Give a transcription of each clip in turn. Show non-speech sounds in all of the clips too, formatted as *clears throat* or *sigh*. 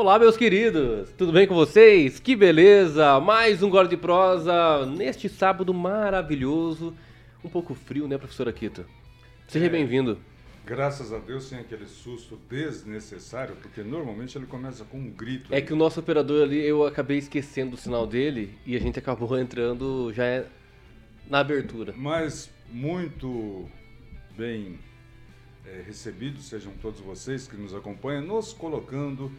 Olá, meus queridos, tudo bem com vocês? Que beleza! Mais um Gole de Prosa neste sábado maravilhoso. Um pouco frio, né, professora Kita? Seja É. bem-vindo. Graças a Deus sem aquele susto desnecessário, porque normalmente ele começa com um grito. É ali. que o nosso operador ali, eu acabei esquecendo o sinal dele e a gente acabou *laughs* entrando já é na abertura. Mas muito bem é, recebidos sejam todos vocês que nos acompanham, nos colocando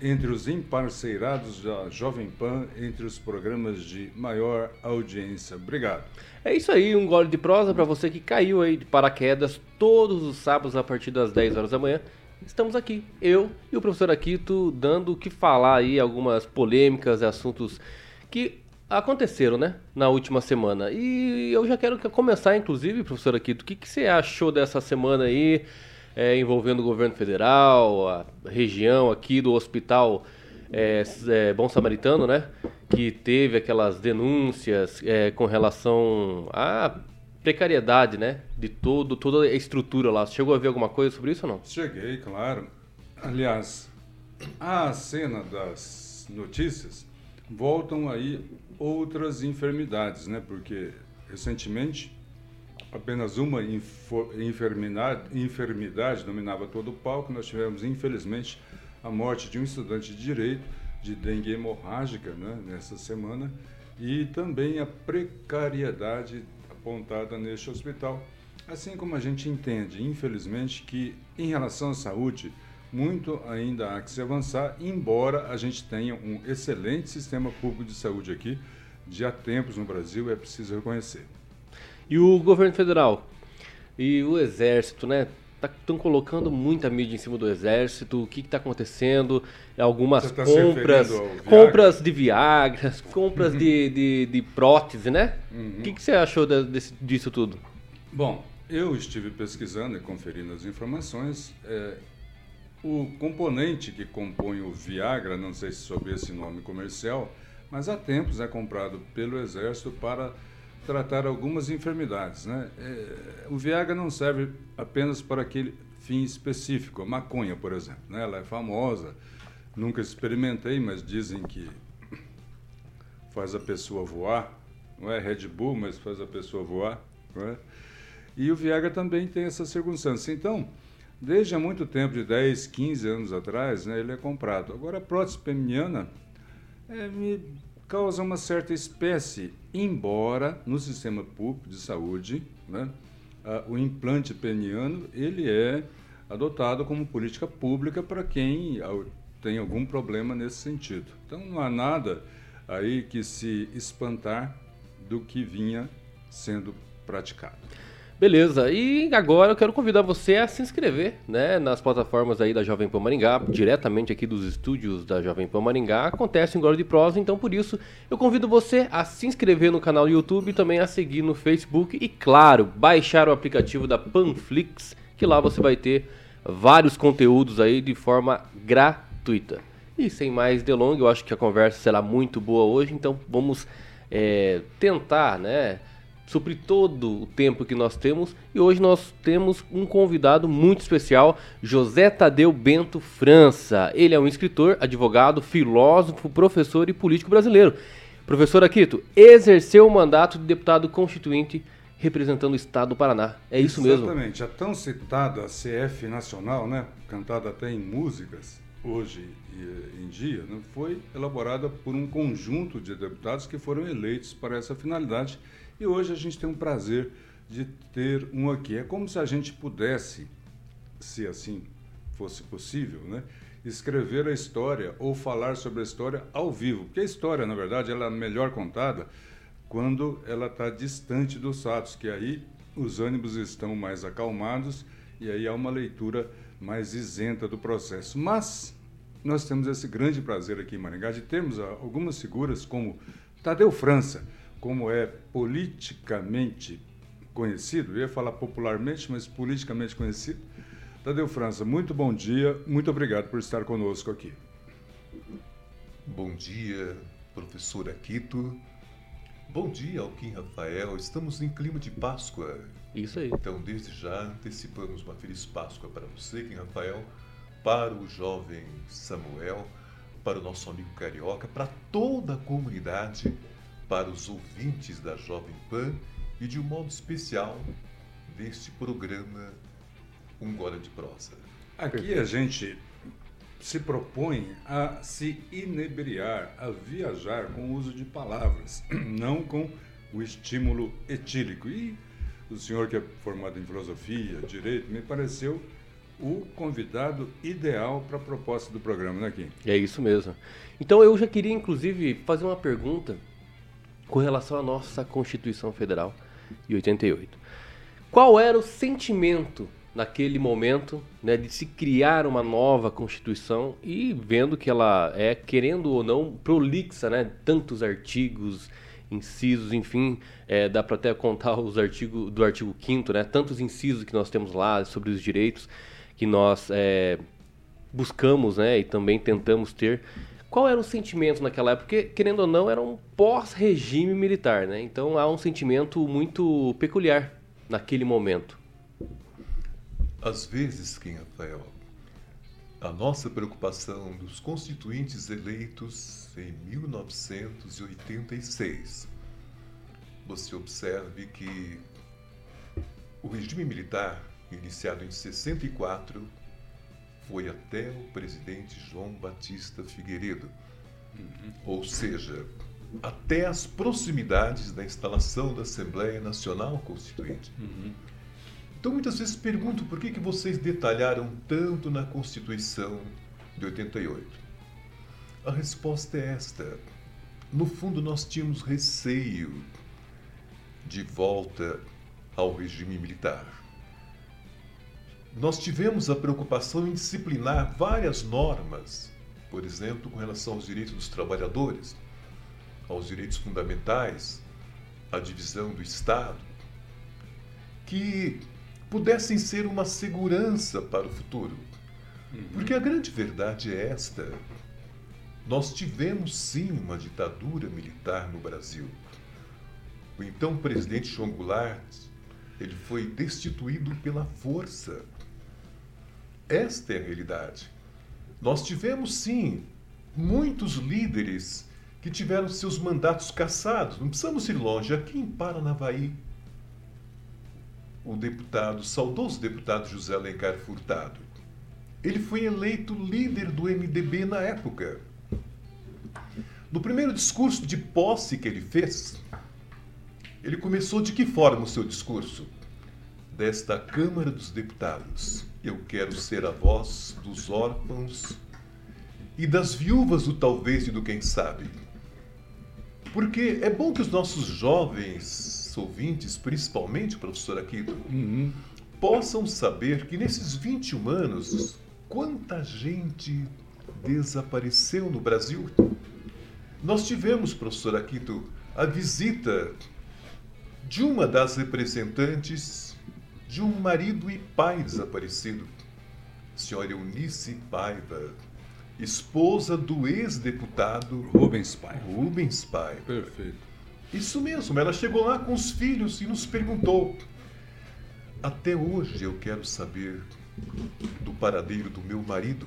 entre os emparceirados da Jovem Pan, entre os programas de maior audiência. Obrigado. É isso aí, um gole de prosa para você que caiu aí de paraquedas todos os sábados a partir das 10 horas da manhã. Estamos aqui, eu e o professor Aquito, dando o que falar aí, algumas polêmicas e assuntos que aconteceram, né, na última semana. E eu já quero que- começar, inclusive, professor Aquito, o que, que você achou dessa semana aí, é, envolvendo o governo federal, a região aqui do hospital é, é, Bom Samaritano, né? Que teve aquelas denúncias é, com relação à precariedade, né? De todo, toda a estrutura lá. Você chegou a ver alguma coisa sobre isso ou não? Cheguei, claro. Aliás, a cena das notícias voltam aí outras enfermidades, né? Porque recentemente apenas uma enfermidade dominava todo o palco. Nós tivemos, infelizmente, a morte de um estudante de direito de dengue hemorrágica né, nessa semana e também a precariedade apontada neste hospital. Assim como a gente entende, infelizmente, que em relação à saúde, muito ainda há que se avançar, embora a gente tenha um excelente sistema público de saúde aqui, de há tempos no Brasil, é preciso reconhecer. E o governo federal e o exército, né? Estão colocando muita mídia em cima do exército. O que está acontecendo? Algumas tá compras, compras de Viagra, *laughs* compras de, de, de prótese, né? Uhum. O que, que você achou da- desse- disso tudo? Bom, eu estive pesquisando e conferindo as informações. é, o componente que compõe o Viagra, não sei se sob esse nome comercial, mas há tempos é comprado pelo Exército para tratar algumas enfermidades. Né? É, o Viagra não serve apenas para aquele fim específico, a maconha, por exemplo. Né? Ela é famosa, nunca experimentei, mas dizem que faz a pessoa voar. Não é Red Bull, mas faz a pessoa voar. Não é? E o Viagra também tem essa circunstância. Então, desde há muito tempo, de 10, 15 anos atrás, né, ele é comprado. Agora, a prótese peniana é, me causa uma certa espécie, embora no sistema público de saúde, né, ah, o implante peniano ele é adotado como política pública para quem tem algum problema nesse sentido. Então, não há nada aí que se espantar do que vinha sendo praticado. Beleza, e agora eu quero convidar você a se inscrever né, nas plataformas aí da Jovem Pan Maringá, diretamente aqui dos estúdios da Jovem Pan Maringá. Acontece um Gole de Prosa, então por isso eu convido você a se inscrever no canal do YouTube também a seguir no Facebook e, claro, baixar o aplicativo da Panflix, que lá você vai ter vários conteúdos aí de forma gratuita. E sem mais delongas, eu acho que a conversa será muito boa hoje, então vamos é, tentar, né? Suprir todo o tempo que nós temos e hoje nós temos um convidado muito especial, José Tadeu Bento França. Ele é um escritor, advogado, filósofo, professor e político brasileiro. Professor Aquito, exerceu o mandato de deputado constituinte representando o estado do Paraná. É isso mesmo? Exatamente. A tão citada CF Nacional, né, cantada até em músicas, hoje e- em dia, né, foi elaborada por um conjunto de deputados que foram eleitos para essa finalidade. E hoje a gente tem um prazer de ter um aqui. É como se a gente pudesse, se assim fosse possível, né, escrever a história ou falar sobre a história ao vivo. Porque a história, na verdade, ela é melhor contada quando ela está distante dos fatos, que aí os ânimos estão mais acalmados e aí há uma leitura mais isenta do processo. Mas nós temos esse grande prazer aqui em Maringá de termos algumas figuras como Tadeu França, como é politicamente conhecido, eu ia falar popularmente, mas politicamente conhecido. Tadeu França, muito bom dia, muito obrigado por estar conosco aqui. Bom dia, professor Aquito. Bom dia, Alquim Rafael. Estamos em clima de Páscoa. Isso aí. Então, desde já, antecipamos uma feliz Páscoa para você, Kim Rafael, para o jovem Samuel, para o nosso amigo carioca, para toda a comunidade, para os ouvintes da Jovem Pan e de um modo especial deste programa Um Gole de Prosa. Aqui a gente se propõe a se inebriar, a viajar com o uso de palavras, *clears throat* não com o estímulo etílico. E o senhor que é formado em filosofia, direito, me pareceu o convidado ideal para a proposta do programa, né, Kim? É isso mesmo. Então eu já queria, inclusive, fazer uma pergunta com relação à nossa Constituição Federal de 88. Qual era o sentimento naquele momento né, de se criar uma nova Constituição e vendo que ela é, querendo ou não, prolixa, né? Tantos artigos, incisos, enfim, é, dá para até contar os artigos do artigo 5 né? Tantos incisos que nós temos lá sobre os direitos que nós é, buscamos, né? E também tentamos ter. Qual era o sentimento naquela época? Porque, querendo ou não, era um pós-regime militar, né? Então há um sentimento muito peculiar naquele momento. Às vezes, Kim Rafael, a nossa preocupação dos constituintes eleitos em 1986. Você observe que o regime militar, iniciado em 64, foi até o presidente João Batista Figueiredo. Uhum. Ou seja, até as proximidades da instalação da Assembleia Nacional Constituinte. Uhum. Então, muitas vezes pergunto por que, que vocês detalharam tanto na Constituição de 88. A resposta é esta. No fundo, nós tínhamos receio de volta ao regime militar. Nós tivemos a preocupação em disciplinar várias normas, por exemplo, com relação aos direitos dos trabalhadores, aos direitos fundamentais, à divisão do Estado, que pudessem ser uma segurança para o futuro. Uhum. Porque a grande verdade é esta: nós tivemos sim uma ditadura militar no Brasil. O então presidente João Goulart ele foi destituído pela força. Esta é a realidade. Nós tivemos sim muitos líderes que tiveram seus mandatos cassados. Não precisamos ir longe. Aqui em Paranavaí, o deputado, o saudoso deputado José Alencar Furtado. Ele foi eleito líder do MDB na época. No primeiro discurso de posse que ele fez, ele começou de que forma o seu discurso? Desta Câmara dos Deputados, eu quero ser a voz dos órfãos e das viúvas do talvez e do quem sabe. Porque é bom que os nossos jovens ouvintes, principalmente, professor Aquito, uhum. possam saber que nesses 21 anos, quanta gente desapareceu no Brasil? Nós tivemos, professor Aquito, a visita de uma das representantes de um marido e pai desaparecido, senhora Eunice Paiva, esposa do ex-deputado Rubens Paiva. Rubens Paiva. Perfeito. Isso mesmo, ela chegou lá com os filhos e nos perguntou: Até hoje eu quero saber do paradeiro do meu marido.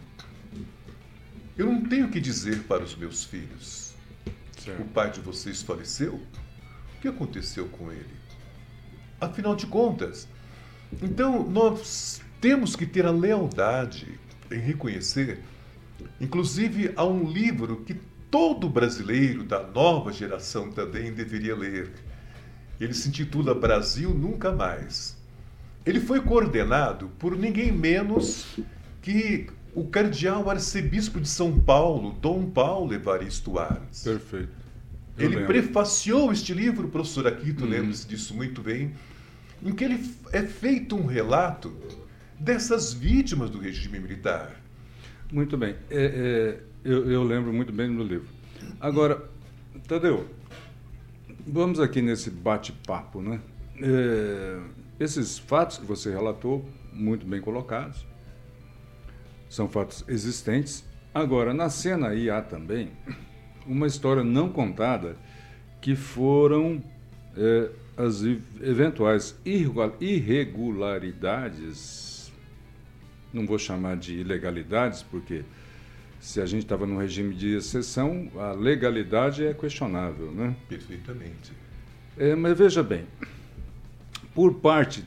Eu não tenho o que dizer para os meus filhos. Certo. O pai de vocês faleceu? O que aconteceu com ele? Afinal de contas, então nós temos que ter a lealdade em reconhecer, inclusive há um livro que todo brasileiro da nova geração também deveria ler. Ele se intitula Brasil Nunca Mais. Ele foi coordenado por ninguém menos que o cardeal arcebispo de São Paulo, Dom Paulo Evaristo Arnes. Perfeito. Eu ele lembro. prefaciou este livro, professor Aquito, uhum. lembra-se disso muito bem, em que ele é feito um relato dessas vítimas do regime militar. Muito bem. É, é eu, eu lembro muito bem do livro. Agora, Tadeu, vamos aqui nesse bate-papo, né? É, esses fatos que você relatou, muito bem colocados, são fatos existentes. Agora, na cena aí há também uma história não contada que foram é, as eventuais irregularidades não vou chamar de ilegalidades, porque se a gente estava num regime de exceção, a legalidade é questionável, né? Perfeitamente. É, mas veja bem, por parte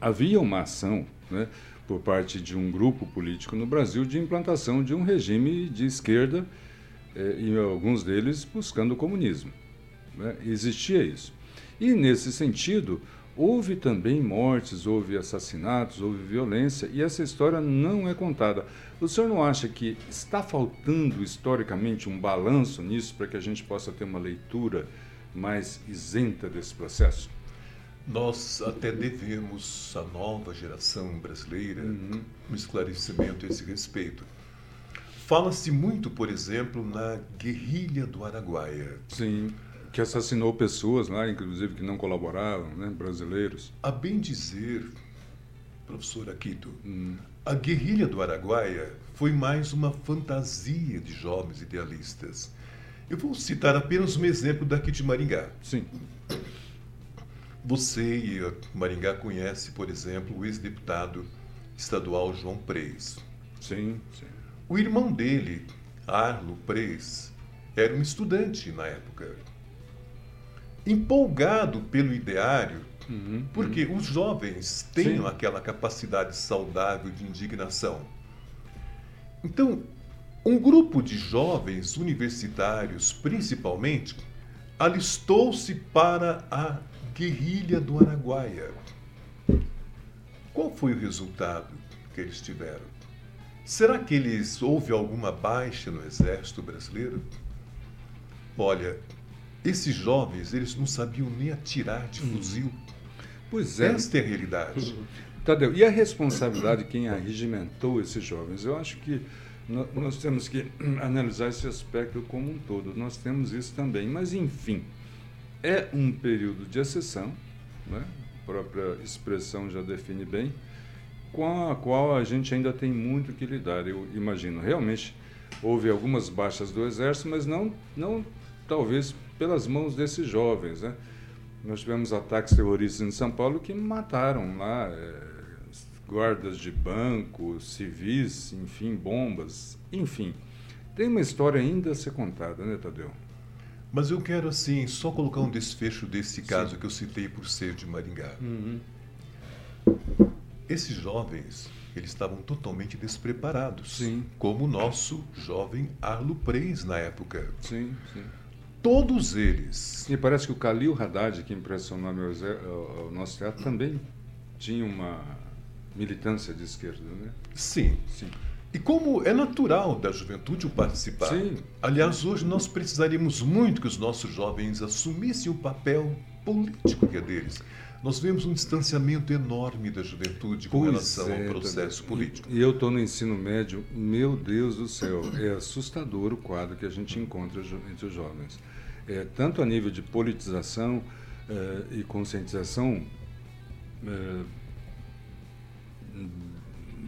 havia uma ação, né, por parte de um grupo político no Brasil de implantação de um regime de esquerda eh, e alguns deles buscando o comunismo. Né? Existia isso. E nesse sentido houve também mortes, houve assassinatos, houve violência e essa história não é contada. O senhor não acha que está faltando historicamente um balanço nisso para que a gente possa ter uma leitura mais isenta desse processo? Nós até devemos à nova geração brasileira uhum. um esclarecimento a esse respeito. Fala-se muito, por exemplo, na guerrilha do Araguaia. Sim, que assassinou pessoas lá, inclusive que não colaboravam, né, brasileiros. A bem dizer, professor Aquito, hum. a guerrilha do Araguaia foi mais uma fantasia de jovens idealistas. Eu vou citar apenas um exemplo daqui de Maringá. Sim. Você e Maringá conhece, por exemplo, o ex-deputado estadual João Preis. Sim, sim. O irmão dele, Arlo Preis, era um estudante na época. Empolgado pelo ideário, uhum, porque uhum. os jovens têm sim. aquela capacidade saudável de indignação. Então, um grupo de jovens universitários, principalmente, alistou-se para a guerrilha do Araguaia. Qual foi o resultado que eles tiveram? Será que eles houve alguma baixa no exército brasileiro? Olha, esses jovens, eles não sabiam nem atirar de hum. fuzil. Pois é. Esta é a realidade. *laughs* Tadeu, e a responsabilidade de quem arregimentou esses jovens? Eu acho que nós temos que *clears throat* analisar esse aspecto como um todo. Nós temos isso também. Mas, enfim, é um período de exceção, né? a própria expressão já define bem, com a qual a gente ainda tem muito que lidar. Eu imagino, realmente houve algumas baixas do Exército, mas não, não talvez pelas mãos desses jovens. Né? Nós tivemos ataques terroristas em São Paulo que mataram lá é, guardas de banco, civis, enfim, bombas, enfim. Tem uma história ainda a ser contada, né, Tadeu? Mas eu quero, assim, só colocar um desfecho desse caso Sim. que eu citei por ser de Maringá. Uhum. Esses jovens, eles estavam totalmente despreparados. Sim. Como o nosso jovem Arlo Preis na época. Sim, sim. Todos eles. E parece que o Calil Haddad, que impressionou o nosso teatro, também tinha uma militância de esquerda, né? Sim. Sim. E como é natural da juventude o participar. Sim. Aliás, hoje nós precisaríamos muito que os nossos jovens assumissem o papel político que é deles. Nós vemos um distanciamento enorme da juventude com pois relação é, ao processo também. político. E eu estou no ensino médio, meu Deus do céu, é assustador o quadro que a gente encontra entre os jovens. É, tanto a nível de politização é, e conscientização é,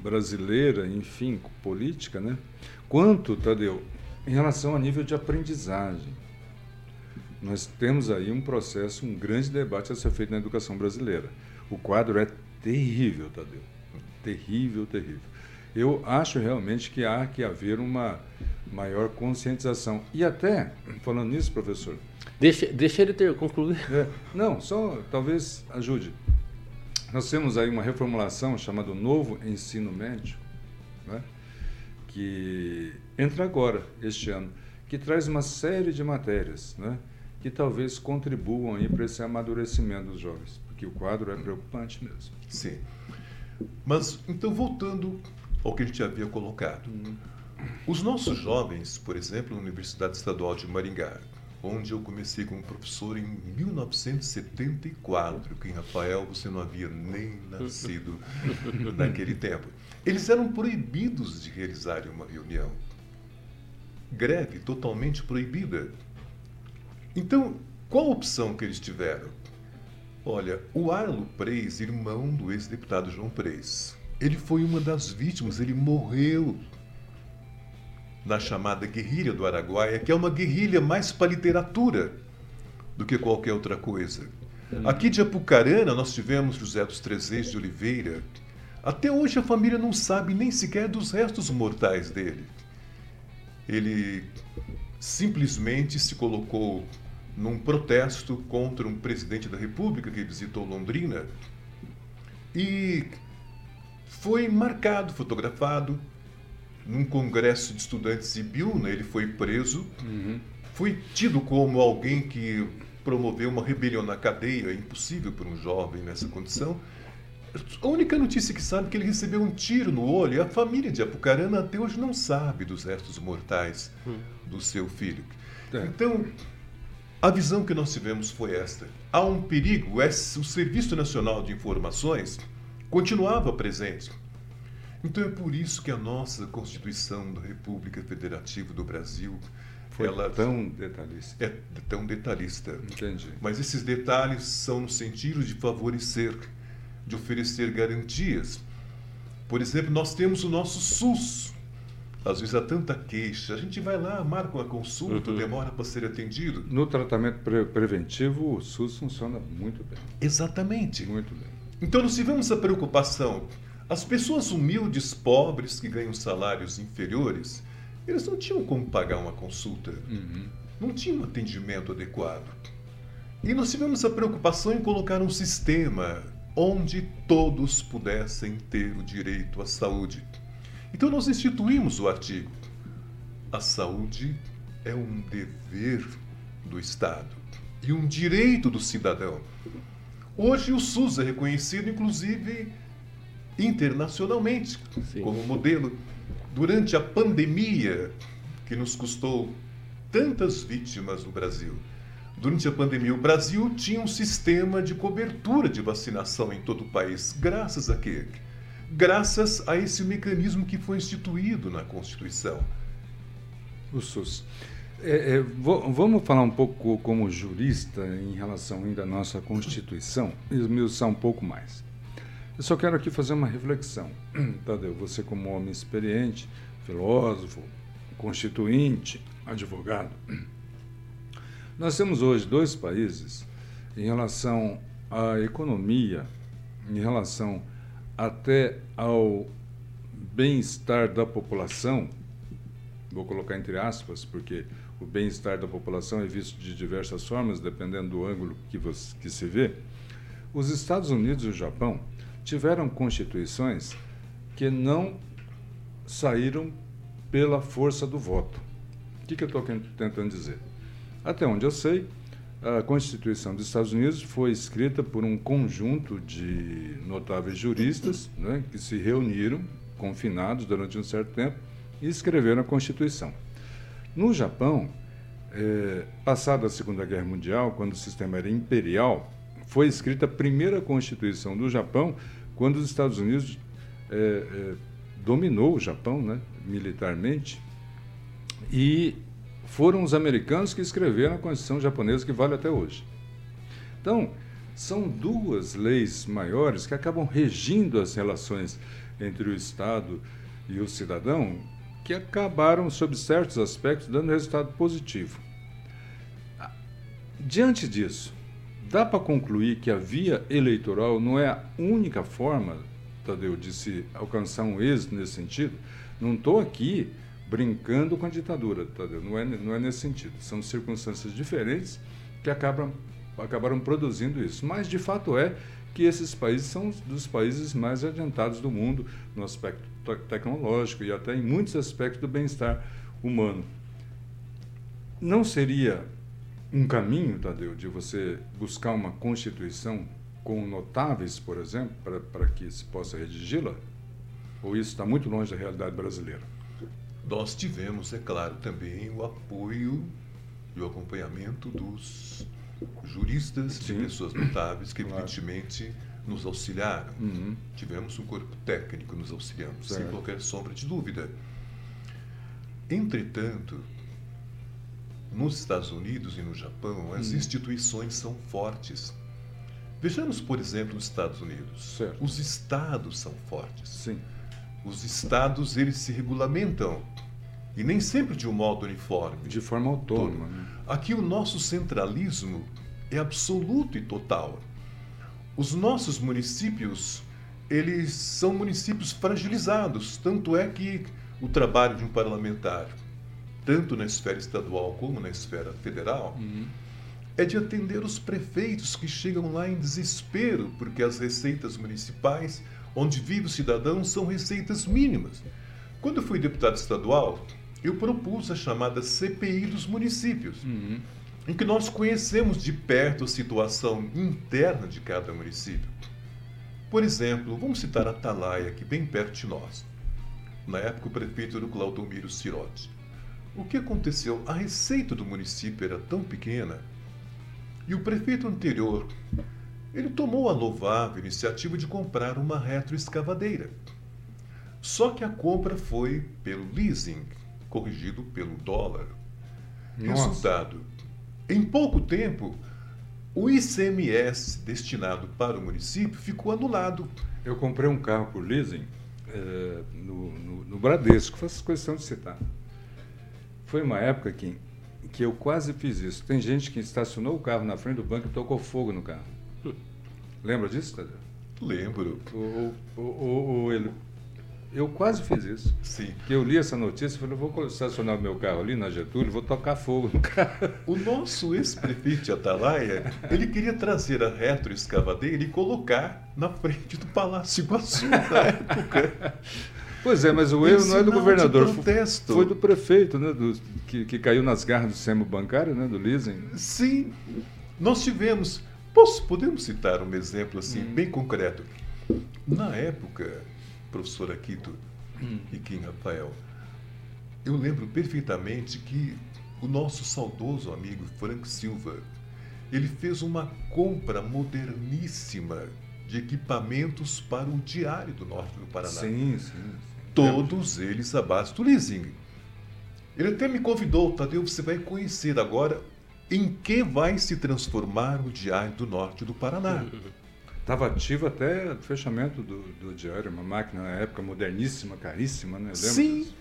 brasileira, enfim, política, né? Quanto, Tadeu, em relação a nível de aprendizagem. Nós temos aí um processo, um grande debate a ser feito na educação brasileira. O quadro é terrível, Tadeu. Terrível, terrível. Eu acho realmente que há que haver uma maior conscientização. E até, falando nisso, professor. Deixa, deixa ele ter concluído. É, não, só talvez ajude. Nós temos aí uma reformulação chamada Novo Ensino Médio, né? que entra agora, este ano, que traz uma série de matérias né? que talvez contribuam aí para esse amadurecimento dos jovens, porque o quadro é preocupante mesmo. Sim. Mas, então, voltando ao que a gente havia colocado. Hum. Os nossos jovens, por exemplo, na Universidade Estadual de Maringá, onde eu comecei como professor em 1974, que em Rafael você não havia nem nascido *laughs* naquele tempo. Eles eram proibidos de realizarem uma reunião. Greve totalmente proibida. Então, qual a opção que eles tiveram? Olha, o Arlo Preis, irmão do ex-deputado João Preis, ele foi uma das vítimas, ele morreu na chamada guerrilha do Araguaia, que é uma guerrilha mais para literatura do que qualquer outra coisa. Aqui de Apucarana, nós tivemos José dos Trezeiros de Oliveira, Até hoje a família não sabe nem sequer dos restos mortais dele. Ele simplesmente se colocou num protesto contra um presidente da República que visitou Londrina e foi marcado, fotografado num congresso de estudantes de Biúna. Ele foi preso, uhum. foi tido como alguém que promoveu uma rebelião na cadeia, é impossível para um jovem nessa condição. A única notícia que sabe é que ele recebeu um tiro no olho e a família de Apucarana até hoje não sabe dos restos mortais hum. do seu filho. É. Então, a visão que nós tivemos foi esta. Há um perigo, o Serviço Nacional de Informações continuava presente. Então é por isso que a nossa Constituição da República Federativa do Brasil foi ela tão detalhista. É tão detalhista. Entendi. Mas esses detalhes são no sentido de favorecer, de oferecer garantias. Por exemplo, nós temos o nosso SUS, às vezes há tanta queixa. A gente vai lá, marca uma consulta, uhum. demora para ser atendido. No tratamento pre preventivo, o SUS funciona muito bem. Exatamente. Muito bem. Então nós tivemos a preocupação. As pessoas humildes, pobres, que ganham salários inferiores, eles não tinham como pagar uma consulta. Uhum. Não tinham um atendimento adequado. E nós tivemos a preocupação em colocar um sistema onde todos pudessem ter o direito à saúde. Então nós instituímos o artigo. A saúde é um dever do Estado e um direito do cidadão. Hoje o SUS é reconhecido, inclusive, internacionalmente Sim. como modelo. Durante a pandemia, que nos custou tantas vítimas no Brasil, durante a pandemia, o Brasil tinha um sistema de cobertura de vacinação em todo o país. Graças a quê? graças a esse mecanismo que foi instituído na Constituição. O SUS. É, é, vamos falar um pouco como jurista em relação ainda à nossa Constituição esmiuçar um pouco mais. Eu só quero aqui fazer uma reflexão. *clears throat* Tadeu, você como homem experiente, filósofo, constituinte, advogado. *clears throat* Nós temos hoje dois países em relação à economia, em relação até ao bem-estar da população, vou colocar entre aspas, porque o bem-estar da população é visto de diversas formas, dependendo do ângulo que, você, que se vê, os Estados Unidos e o Japão tiveram constituições que não saíram pela força do voto. O que, que eu estou tentando dizer? Até onde eu sei, a Constituição dos Estados Unidos foi escrita por um conjunto de notáveis juristas né, que se reuniram, confinados durante um certo tempo, e escreveram a Constituição. No Japão, é, passada a Segunda Guerra Mundial, quando o sistema era imperial, foi escrita a primeira Constituição do Japão, quando os Estados Unidos é, é, dominou o Japão né, militarmente. E foram os americanos que escreveram a Constituição japonesa que vale até hoje. Então, são duas leis maiores que acabam regindo as relações entre o Estado e o cidadão, que acabaram, sob certos aspectos, dando resultado positivo. Diante disso, dá para concluir que a via eleitoral não é a única forma, Tadeu, de se alcançar um êxito nesse sentido? Não estou aqui brincando com a ditadura, Tadeu. Não é, não é nesse sentido. São circunstâncias diferentes que acabam, acabaram produzindo isso. Mas, de fato, é que esses países são dos países mais adiantados do mundo no aspecto tecnológico e até em muitos aspectos do bem-estar humano. Não seria um caminho, Tadeu, de você buscar uma constituição com notáveis, por exemplo, para que se possa redigi-la? Ou isso está muito longe da realidade brasileira? Nós tivemos, é claro, também o apoio e o acompanhamento dos juristas, Sim. de pessoas notáveis que, claro. evidentemente, nos auxiliaram. Uhum. Tivemos um corpo técnico nos auxiliando, certo. sem qualquer sombra de dúvida. Entretanto, nos Estados Unidos e no Japão, as uhum. instituições são fortes. Vejamos, por exemplo, nos Estados Unidos. Certo. Os estados são fortes. Sim. Os estados eles se regulamentam e nem sempre de um modo uniforme. De forma autônoma. Né? Aqui o nosso centralismo é absoluto e total. Os nossos municípios eles são municípios fragilizados. Tanto é que o trabalho de um parlamentar, tanto na esfera estadual como na esfera federal, uhum. é de atender os prefeitos que chegam lá em desespero, porque as receitas municipais, onde vive o cidadão, são receitas mínimas. Quando eu fui deputado estadual, eu propus a chamada CPI dos municípios, uhum. em que nós conhecemos de perto a situação interna de cada município. Por exemplo, vamos citar Atalaia, aqui bem perto de nós. Na época, o prefeito era o Claudomiro Cirotti. O que aconteceu? A receita do município era tão pequena e o prefeito anterior ele tomou a louvável iniciativa de comprar uma retroescavadeira. Só que a compra foi pelo leasing, corrigido pelo dólar. Nossa. Resultado: em pouco tempo, o ICMS destinado para o município ficou anulado. Eu comprei um carro por leasing é, no, no, no, Bradesco, faço questão de citar. Foi uma época que, que eu quase fiz isso. Tem gente que estacionou o carro na frente do banco e tocou fogo no carro. Lembra disso, Tadeu? Lembro. O, o, o, o, ele, eu quase fiz isso. Sim. Que eu li essa notícia e falei, vou estacionar o meu carro ali na Getúlio, vou tocar fogo no carro. O nosso ex-prefeito de Atalaia, ele queria trazer a retroescavadeira e colocar na frente do Palácio Iguaçu na *laughs* época. Pois é, mas o erro não é do governador, foi do prefeito, né, do, que, que caiu nas garras do sistema bancário, né, do leasing. Sim, nós tivemos. Posso, podemos citar um exemplo assim, hum. bem concreto. Na época, professor Aquito hum. e Kim Rafael, eu lembro perfeitamente que o nosso saudoso amigo Frank Silva, ele fez uma compra moderníssima de equipamentos para o Diário do Norte do Paraná. Sim, sim. sim. Todos eles à base do leasing. Ele até me convidou, Tadeu, você vai conhecer agora em que vai se transformar o Diário do Norte do Paraná. *laughs* Estava ativo até o fechamento do, do diário, uma máquina na época moderníssima, caríssima, né? Sim. Disso.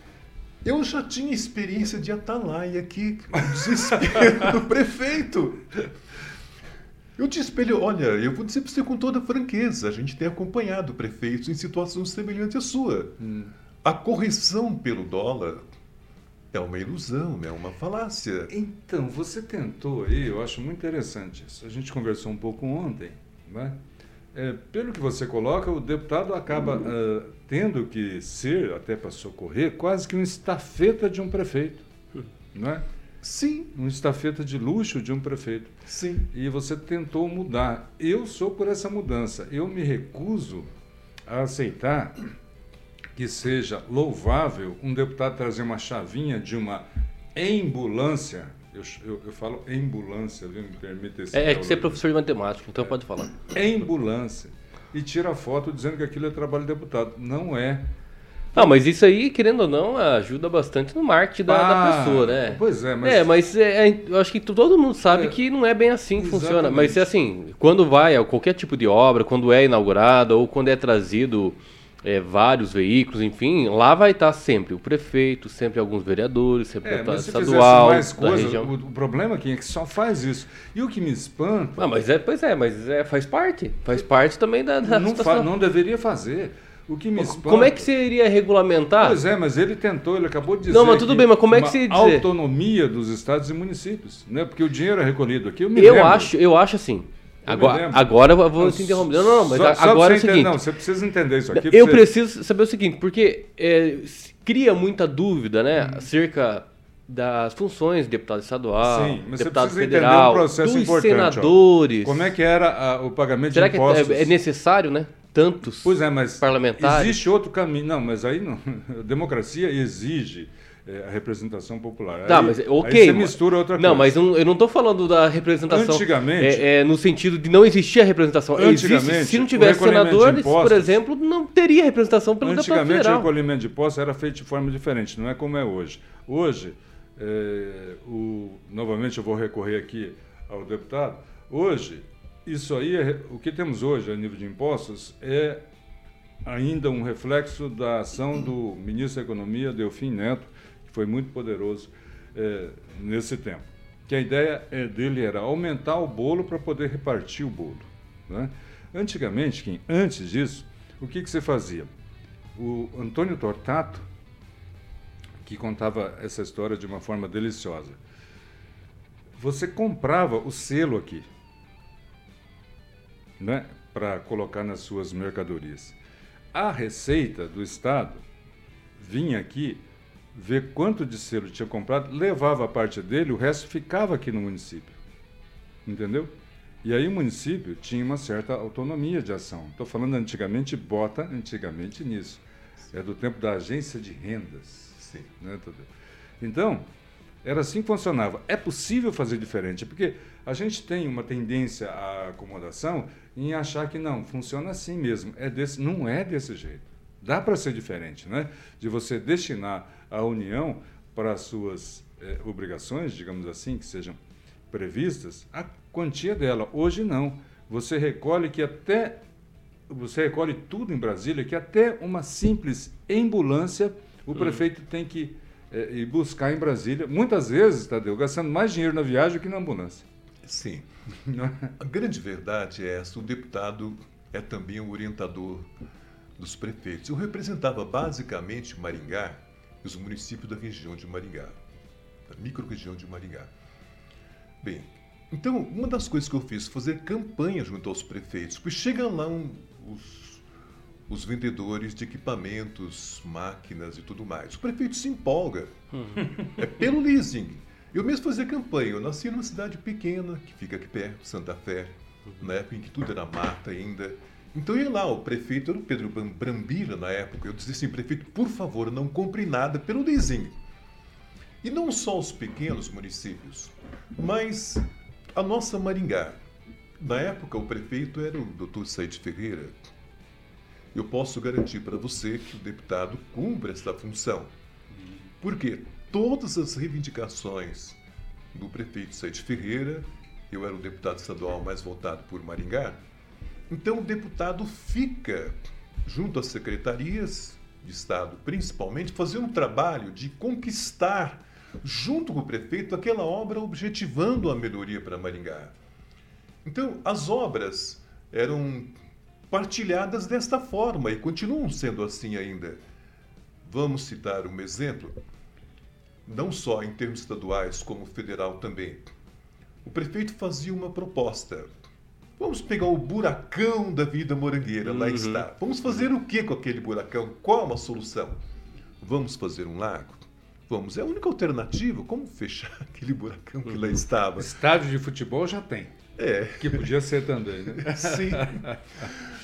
Eu já tinha experiência de atalaia aqui, *laughs* o desespero do prefeito. Eu te espelho, olha, eu vou dizer para você com toda franqueza, a gente tem acompanhado prefeitos em situações semelhantes à sua. Hum. A correção pelo dólar é uma ilusão, é uma falácia. Então, você tentou aí, eu acho muito interessante isso. A gente conversou um pouco ontem, né? É, pelo que você coloca, o deputado acaba uh, tendo que ser, até para socorrer, quase que um estafeta de um prefeito, não é? Sim. Um estafeta de luxo de um prefeito. Sim. E você tentou mudar. Eu sou por essa mudança. Eu me recuso a aceitar que seja louvável um deputado trazer uma chavinha de uma ambulância eu, eu, eu falo ambulância, viu? Me permite esse. É, é que você é professor de matemática, então pode falar. Ambulância. E tira a foto dizendo que aquilo é trabalho de deputado. Não é. Não, mas isso aí, querendo ou não, ajuda bastante no marketing da, ah, da pessoa, né? Pois é, mas. É, mas é, é eu acho que todo mundo sabe é, que não é bem assim que exatamente. funciona. Mas é assim, quando vai a qualquer tipo de obra, quando é inaugurada ou quando é trazido é, vários veículos, enfim, lá vai estar sempre o prefeito, sempre alguns vereadores, sempre é, deputado estadual. Mais coisa, o, o, problema aqui é que só faz isso. E o que me espanta. Ah, mas é, pois é, mas é, faz parte. Faz parte também da, da não, fa, não deveria fazer. O que me espanta... Como é que você iria regulamentar? Pois é, mas ele tentou, ele acabou de dizer. Não, mas tudo bem, mas como é que você dizer? autonomia dos estados e municípios, né? Porque o dinheiro é recolhido aqui. Eu, eu lembro. acho, eu acho assim. Agora, agora eu vou te interromper. Não, não, mas só, agora só é o seguinte. Não, você precisa entender isso aqui. Eu você... preciso saber o seguinte, porque é, cria muita dúvida, né, hum. acerca das funções de deputado estadual, Sim, mas deputado você federal, um processo dos importante, senadores. Ó. Como é que era a, o pagamento Será de impostos? Será que é, é necessário, né? Tantos pois é, mas parlamentares. Existe outro caminho. Não, mas aí não. A *laughs* democracia exige é, a representação popular. Tá, aí, mas ok. Aí você mistura outra coisa. Não, mas eu não estou falando da representação. Antigamente. É, é, no sentido de não existir a representação. Antigamente. Existe, se não tivesse senadores, impostos, por exemplo, não teria representação pelo. Antigamente o recolhimento de impostos era feito de forma diferente, não é como é hoje. Hoje, é, o, novamente eu vou recorrer aqui ao deputado, hoje, isso aí, é, o que temos hoje a nível de impostos é ainda um reflexo da ação do ministro da Economia, Delfim Neto, foi muito poderoso é, nesse tempo. Que a ideia é, dele era aumentar o bolo para poder repartir o bolo. Né? Antigamente, quem, antes disso, o que, que você fazia? O Antônio Tortato, que contava essa história de uma forma deliciosa. Você comprava o selo aqui, né, para colocar nas suas mercadorias. A receita do Estado vinha aqui ver quanto de selo tinha comprado, levava a parte dele, o resto ficava aqui no município. Entendeu? E aí o município tinha uma certa autonomia de ação. Estou falando antigamente, bota antigamente nisso. Sim. É do tempo da agência de rendas. Sim. Né, então, era assim que funcionava. É possível fazer diferente, porque a gente tem uma tendência à acomodação em achar que não, funciona assim mesmo. É desse, não é desse jeito. Dá para ser diferente, né? De você destinar a União para as suas eh, obrigações, digamos assim, que sejam previstas, a quantia dela. Hoje não. Você recolhe que até você recolhe tudo em Brasília, que até uma simples ambulância o hum. prefeito tem que é, e buscar em Brasília, muitas vezes, Tadeu, gastando mais dinheiro na viagem que na ambulância. Sim. *laughs* É? A grande verdade é essa: o deputado é também o orientador dos prefeitos. Eu representava basicamente Maringá e os municípios da região de Maringá, da micro-região de Maringá. Bem, então, uma das coisas que eu fiz foi fazer campanha junto aos prefeitos, porque chegam lá um, os os vendedores de equipamentos, máquinas e tudo mais. O prefeito se empolga. Uhum. É pelo leasing. Eu mesmo fazia campanha. Eu nasci numa cidade pequena, que fica aqui perto, Santa Fé, uhum. na época em que tudo era mata ainda. Então ia lá, o prefeito era o Pedro Brambila na época. Eu dizia assim, prefeito, por favor, não compre nada pelo leasing. E não só os pequenos municípios, mas a nossa Maringá. Na época, o prefeito era o Dr. Said Ferreira, eu posso garantir para você que o deputado cumpre essa função. Porque todas as reivindicações do prefeito Said Ferreira, eu era o deputado estadual mais votado por Maringá, então o deputado fica junto às secretarias de Estado, principalmente, fazer um trabalho de conquistar, junto com o prefeito, aquela obra objetivando a melhoria para Maringá. Então, as obras eram partilhadas desta forma e continuam sendo assim ainda. Vamos citar um exemplo, não só em termos estaduais, como federal também. O prefeito fazia uma proposta. Vamos pegar o buracão da Vida Morangueira, uhum. lá está. Vamos fazer o que com aquele buracão? Qual a solução? Vamos fazer um lago? Vamos, é a única alternativa. Como fechar *laughs* aquele buracão que lá uhum. estava? Estádio de futebol já tem. É. Que podia ser também, né? *laughs* Sim.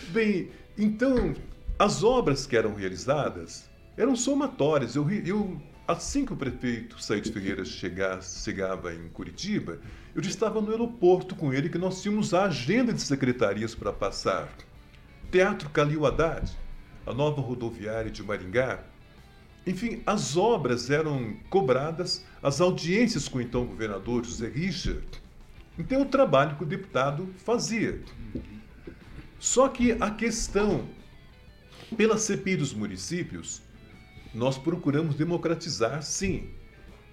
Bem, então, as obras que eram realizadas eram somatórias. Eu, eu assim que o prefeito Said Ferreira chegasse, chegava em Curitiba, eu estava no aeroporto com ele que nós tínhamos a agenda de secretarias para passar. Teatro Calil Haddad, a nova rodoviária de Maringá. Enfim, as obras eram cobradas, as audiências com o então governador José Richard, então, o trabalho que o deputado fazia. Só que a questão, pela CPI dos municípios, nós procuramos democratizar, sim.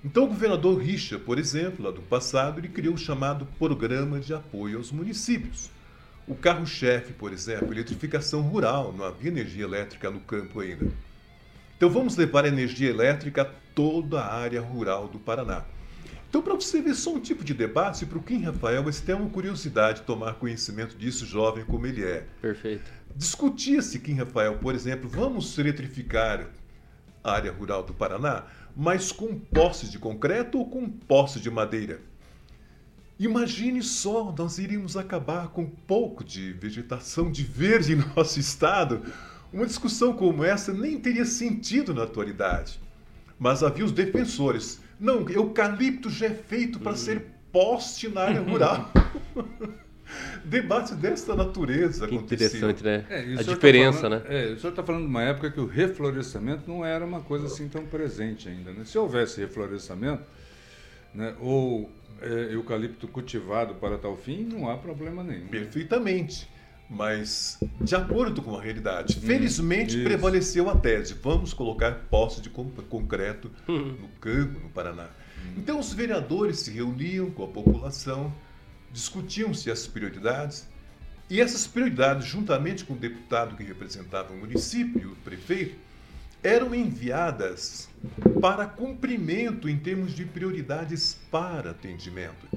Então, o governador Richa, por exemplo, lá do passado, ele criou o chamado Programa de Apoio aos Municípios. O carro-chefe, por exemplo, eletrificação rural, não havia energia elétrica no campo ainda. Então, vamos levar a energia elétrica a toda a área rural do Paraná. Então, para você ver só um tipo de debate, para o Kim Rafael, você tem uma curiosidade de tomar conhecimento disso, jovem como ele é. Perfeito. Discutia-se, Kim Rafael, por exemplo, vamos eletrificar a área rural do Paraná, mas com postes de concreto ou com postes de madeira? Imagine só, nós iríamos acabar com um pouco de vegetação de verde em *laughs* nosso estado. Uma discussão como essa nem teria sentido na atualidade. Mas havia os defensores não, eucalipto já é feito para uhum. ser poste na área rural. *laughs* Debate dessa natureza que interessante, né? É, a tá diferença, tá falando, né? É, o senhor está falando de uma época que o reflorestamento não era uma coisa assim tão presente ainda. Né? Se houvesse reflorestamento, né, ou é, eucalipto cultivado para tal fim, não há problema nenhum. Perfeitamente mas de acordo com a realidade. Hum, Felizmente prevaleceu a tese: vamos colocar posse de concreto hum. no campo, no Paraná. Hum. Então os vereadores se reuniam com a população, discutiam-se as prioridades E essas prioridades, juntamente com o deputado que representava o município, o prefeito, eram enviadas para cumprimento em termos de prioridades para atendimento.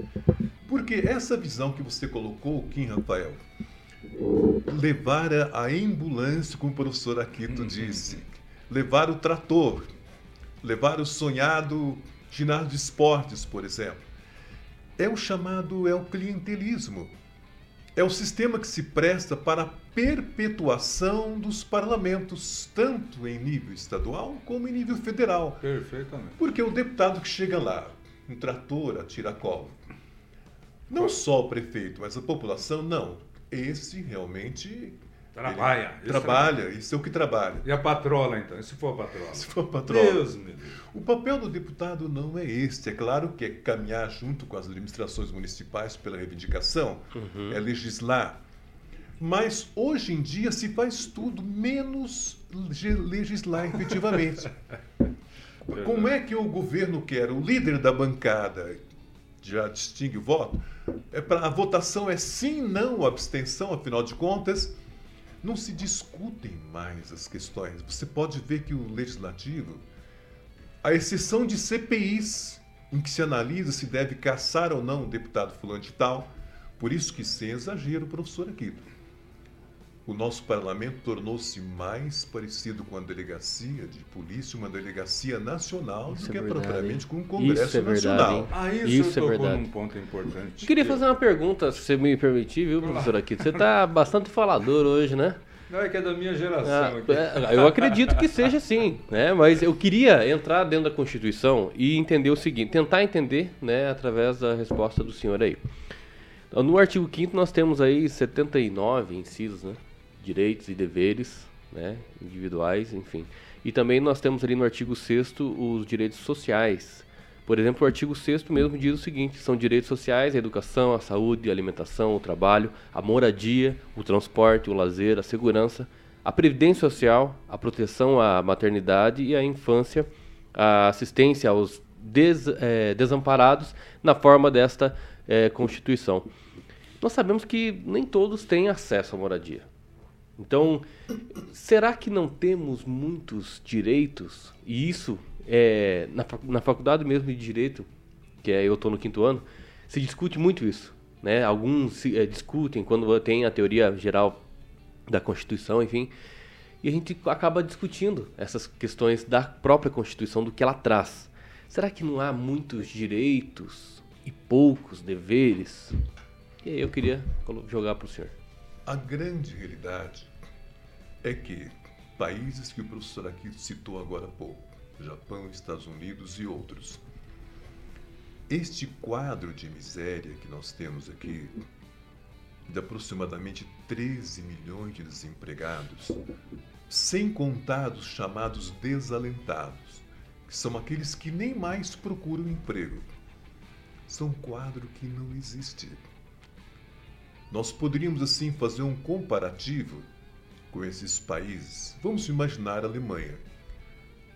Porque essa visão que você colocou, Kim Rafael, levar a ambulância, como o professor Aquito disse, levar o trator, levar o sonhado ginásio de esportes, por exemplo, é o chamado é o clientelismo. É o sistema que se presta para a perpetuação dos parlamentos, tanto em nível estadual como em nível federal. Perfeitamente. Porque o deputado que chega lá, um trator a tiracolo, não só o prefeito, mas a população, não. Esse realmente Trabalha. Ele trabalha, isso é o que trabalha. E a patrola, então? E se for a patrola? Se for a patrola. Deus me Deus. O papel do deputado não é este. É claro que é caminhar junto com as administrações municipais pela reivindicação, uhum. é legislar. Mas hoje em dia se faz tudo menos legislar efetivamente. *laughs* Como é que o governo quer? O líder da bancada já distingue o voto? É pra, a votação é sim, não, abstenção, afinal de contas não se discutem mais as questões. Você pode ver que o legislativo, a exceção de CPIs, em que se analisa se deve caçar ou não o deputado fulano de tal, por isso que sem exagero, professor Aquito, o nosso parlamento tornou-se mais parecido com a delegacia de polícia, uma delegacia nacional, isso do que é propriamente com o Congresso isso é Nacional. Verdade, ah, isso, isso é verdade. num ponto importante. Eu queria fazer uma pergunta, se você me permitir, viu, professor Aquito? Você está *laughs* bastante falador hoje, né? Não, é que é da minha geração. Ah, é, eu acredito que seja assim, né? Mas eu queria entrar dentro da Constituição e entender o seguinte, tentar entender, né, através da resposta do senhor aí. Então, no artigo 5 nós temos aí 79 incisos, né? Direitos e deveres, né, individuais, enfim. E também nós temos ali no artigo 6 os direitos sociais, por exemplo, o artigo 6 mesmo diz o seguinte: são direitos sociais a educação, a saúde, a alimentação, o trabalho, a moradia, o transporte, o lazer, a segurança, a previdência social, a proteção à maternidade e à infância, a assistência aos des, é, desamparados na forma desta é, Constituição. Nós sabemos que nem todos têm acesso à moradia. Então, será que não temos muitos direitos? E isso é, na, na faculdade mesmo de Direito, que é, eu estou no quinto ano, se discute muito isso. Né? Alguns se, é, discutem quando tem a teoria geral da Constituição, enfim, e a gente acaba discutindo essas questões da própria Constituição, do que ela traz. Será que não há muitos direitos e poucos deveres? E aí eu queria jogar para o senhor. A grande realidade é que países que o professor aqui citou agora há pouco, Japão, Estados Unidos e outros. Este quadro de miséria que nós temos aqui, de aproximadamente 13 milhões de desempregados, sem contar os chamados desalentados, que são aqueles que nem mais procuram emprego, são um quadro que não existe. Nós poderíamos assim fazer um comparativo com esses países. Vamos imaginar a Alemanha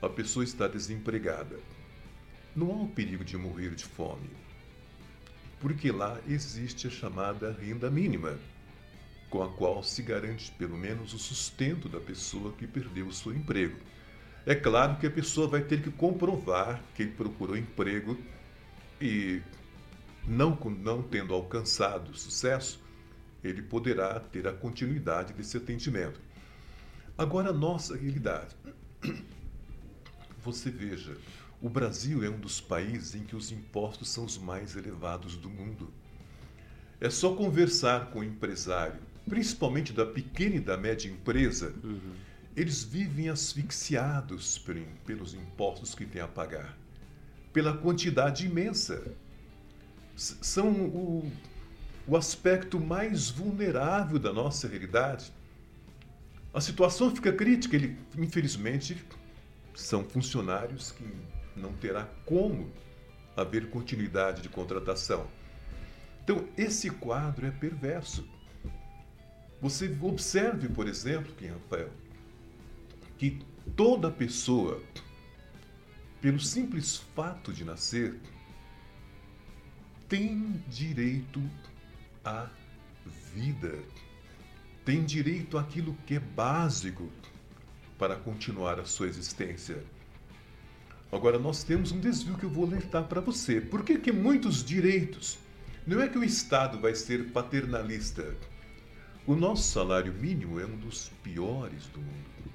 a pessoa está desempregada. Não há o perigo de morrer de fome, porque lá existe a chamada renda mínima, com a qual se garante pelo menos o sustento da pessoa que perdeu o seu emprego. É claro que a pessoa vai ter que comprovar que ele procurou emprego e, não, não tendo alcançado sucesso, ele poderá ter a continuidade desse atendimento. Agora, a nossa realidade. *clears throat* Você veja, o Brasil é um dos países em que os impostos são os mais elevados do mundo. É só conversar com o empresário, principalmente da pequena e da média empresa, uhum. eles vivem asfixiados pelos impostos que têm a pagar, pela quantidade imensa. São o, o aspecto mais vulnerável da nossa realidade. A situação fica crítica, ele, infelizmente, são funcionários que não terá como haver continuidade de contratação. Então, esse quadro é perverso. Você observe, por exemplo, Kim Rafael, que toda pessoa, pelo simples fato de nascer, tem direito à vida. tem direito àquilo que é básico para continuar a sua existência. Agora, nós temos um desvio que eu vou alertar para você. Por que, que muitos direitos? Não é que o Estado vai ser paternalista. O nosso salário mínimo é um dos piores do mundo.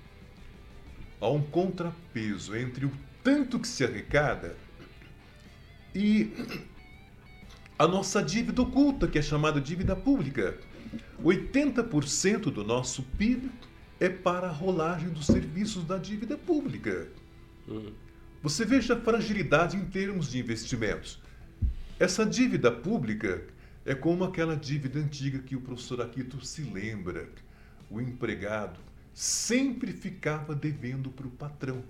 Há um contrapeso entre o tanto que se arrecada e a nossa dívida oculta, que é chamada dívida pública. 80% do nosso PIB é para a rolagem dos serviços da dívida pública. Você veja a fragilidade em termos de investimentos. Essa dívida pública é como aquela dívida antiga que o professor Aquito se lembra. O empregado sempre ficava devendo para o patrão,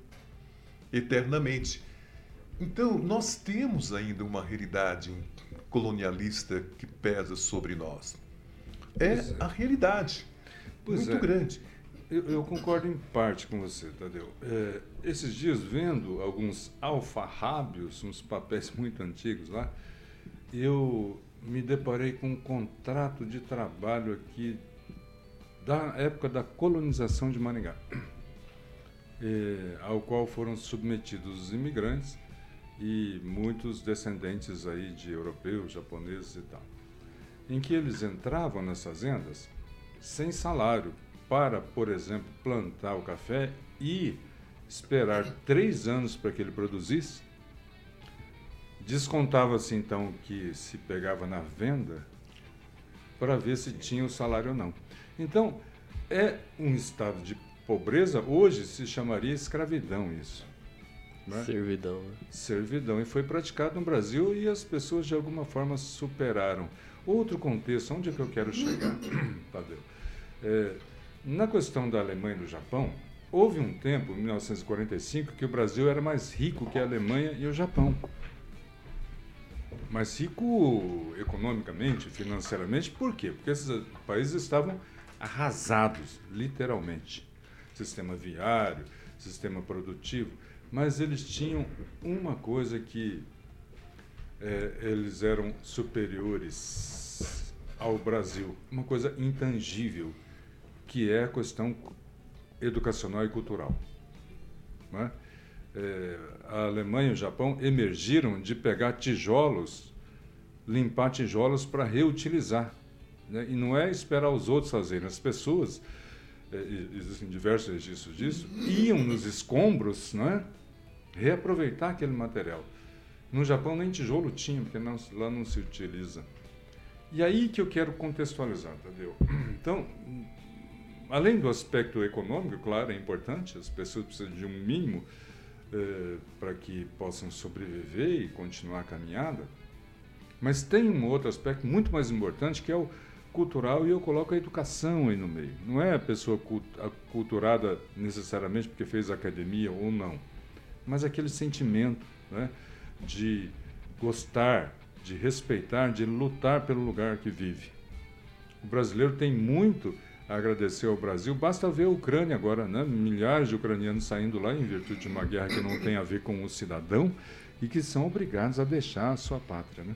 eternamente. Então, nós temos ainda uma realidade colonialista que pesa sobre nós. É, é. a realidade. Pois muito é. grande. Eu, eu, concordo em parte com você, Tadeu. É, esses dias, vendo alguns alfarrábios, uns papéis *laughs* muito antigos lá, eu me deparei com um contrato de trabalho aqui da época da colonização de Maringá, *clears throat* é, ao qual foram submetidos os imigrantes e muitos descendentes aí de europeus, japoneses e tal, em que eles entravam nas fazendas sem salário para, por exemplo, plantar o café e esperar três anos para que ele produzisse, descontava-se então que se pegava na venda para ver se tinha o salário ou não. Então, é um estado de pobreza, hoje se chamaria escravidão isso. Né? Servidão. Né? Servidão. E foi praticado no Brasil e as pessoas de alguma forma superaram. Outro contexto, onde é que eu quero chegar, *coughs* Tadeu? É, na questão da Alemanha e do Japão, houve um tempo, em 1945, que o Brasil era mais rico que a Alemanha e o Japão. Mais rico economicamente, financeiramente, por quê? Porque esses países estavam arrasados, literalmente. Sistema viário, sistema produtivo. Mas eles tinham uma coisa que é, eles eram superiores ao Brasil, uma coisa intangível que é a questão educacional e cultural. Né? É, a Alemanha e o Japão emergiram de pegar tijolos, limpar tijolos para reutilizar. Né? E não é esperar os outros fazerem. As pessoas, é, existem diversos registros disso, iam nos escombros né? Reaproveitar aquele material. No Japão nem tijolo tinha, porque não, lá não se utiliza. E aí que eu quero contextualizar, Tadeu. *clears throat* Então, além do aspecto econômico, claro, é importante, as pessoas precisam de um mínimo eh, para que possam sobreviver e continuar a caminhada, mas tem um outro aspecto muito mais importante que é o cultural e eu coloco a educação aí no meio. Não é a pessoa culturada necessariamente porque fez academia ou não, mas aquele sentimento né, de gostar, de respeitar, de lutar pelo lugar que vive. O brasileiro tem muito agradecer ao Brasil. Basta ver a Ucrânia agora, né? milhares de ucranianos saindo lá em virtude de uma guerra que não tem a ver com o cidadão e que são obrigados a deixar a sua pátria. Né?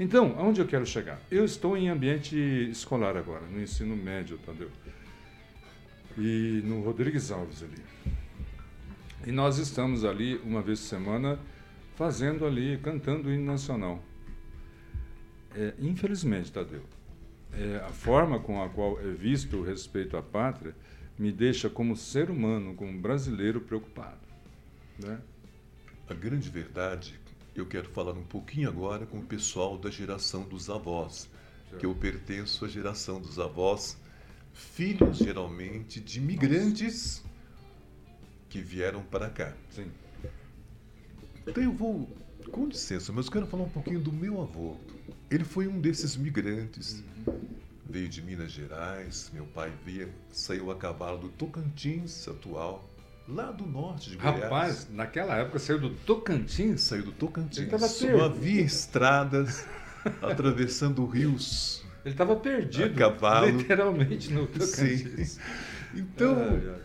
Então, aonde eu quero chegar? Eu estou em ambiente escolar agora, no ensino médio, Tadeu. E no Rodrigues Alves ali. E nós estamos ali, uma vez por semana, fazendo ali, cantando o hino nacional. É, infelizmente, Tadeu, é, a forma com a qual é visto o respeito à pátria me deixa como ser humano, como brasileiro preocupado. Né? A grande verdade, eu quero falar um pouquinho agora com o pessoal da geração dos avós, que eu pertenço à geração dos avós, filhos geralmente de imigrantes que vieram para cá. Sim. Então eu vou, com licença, mas eu quero falar um pouquinho do meu avô. Ele foi um desses migrantes. Uhum. Veio de Minas Gerais, meu pai veio, saiu a cavalo do Tocantins atual, lá do norte de Goiás. Rapaz, naquela época saiu do Tocantins? Saiu do Tocantins. Não havia estradas, *laughs* atravessando rios. Ele estava perdido, a cavalo. literalmente no Tocantins. Sim. Então,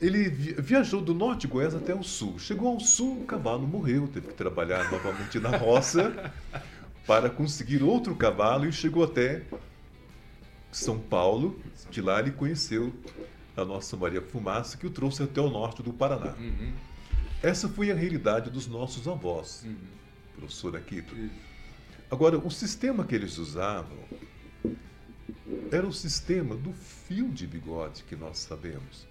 ele viajou do norte de Goiás até o sul. Chegou ao sul, o cavalo morreu, teve que trabalhar novamente na roça *laughs* para conseguir outro cavalo e chegou até São Paulo. De lá ele conheceu a nossa Maria Fumaça, que o trouxe até o norte do Paraná. Uhum. Essa foi a realidade dos nossos avós, Uhum. professor Aquito. Isso. Agora, o sistema que eles usavam era o sistema do fio de bigode que nós sabemos.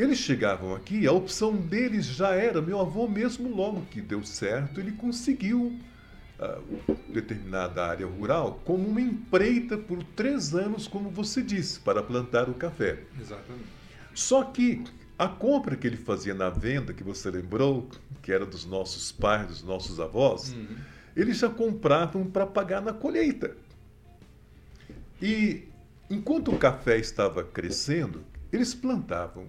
Eles chegavam aqui, a opção deles já era, meu avô mesmo logo que deu certo, ele conseguiu ah, determinada área rural como uma empreita por três anos, como você disse, para plantar o café. Exatamente. Só que a compra que ele fazia na venda, que você lembrou, que era dos nossos pais, dos nossos avós, Uhum. eles já compravam para pagar na colheita. E enquanto o café estava crescendo, eles plantavam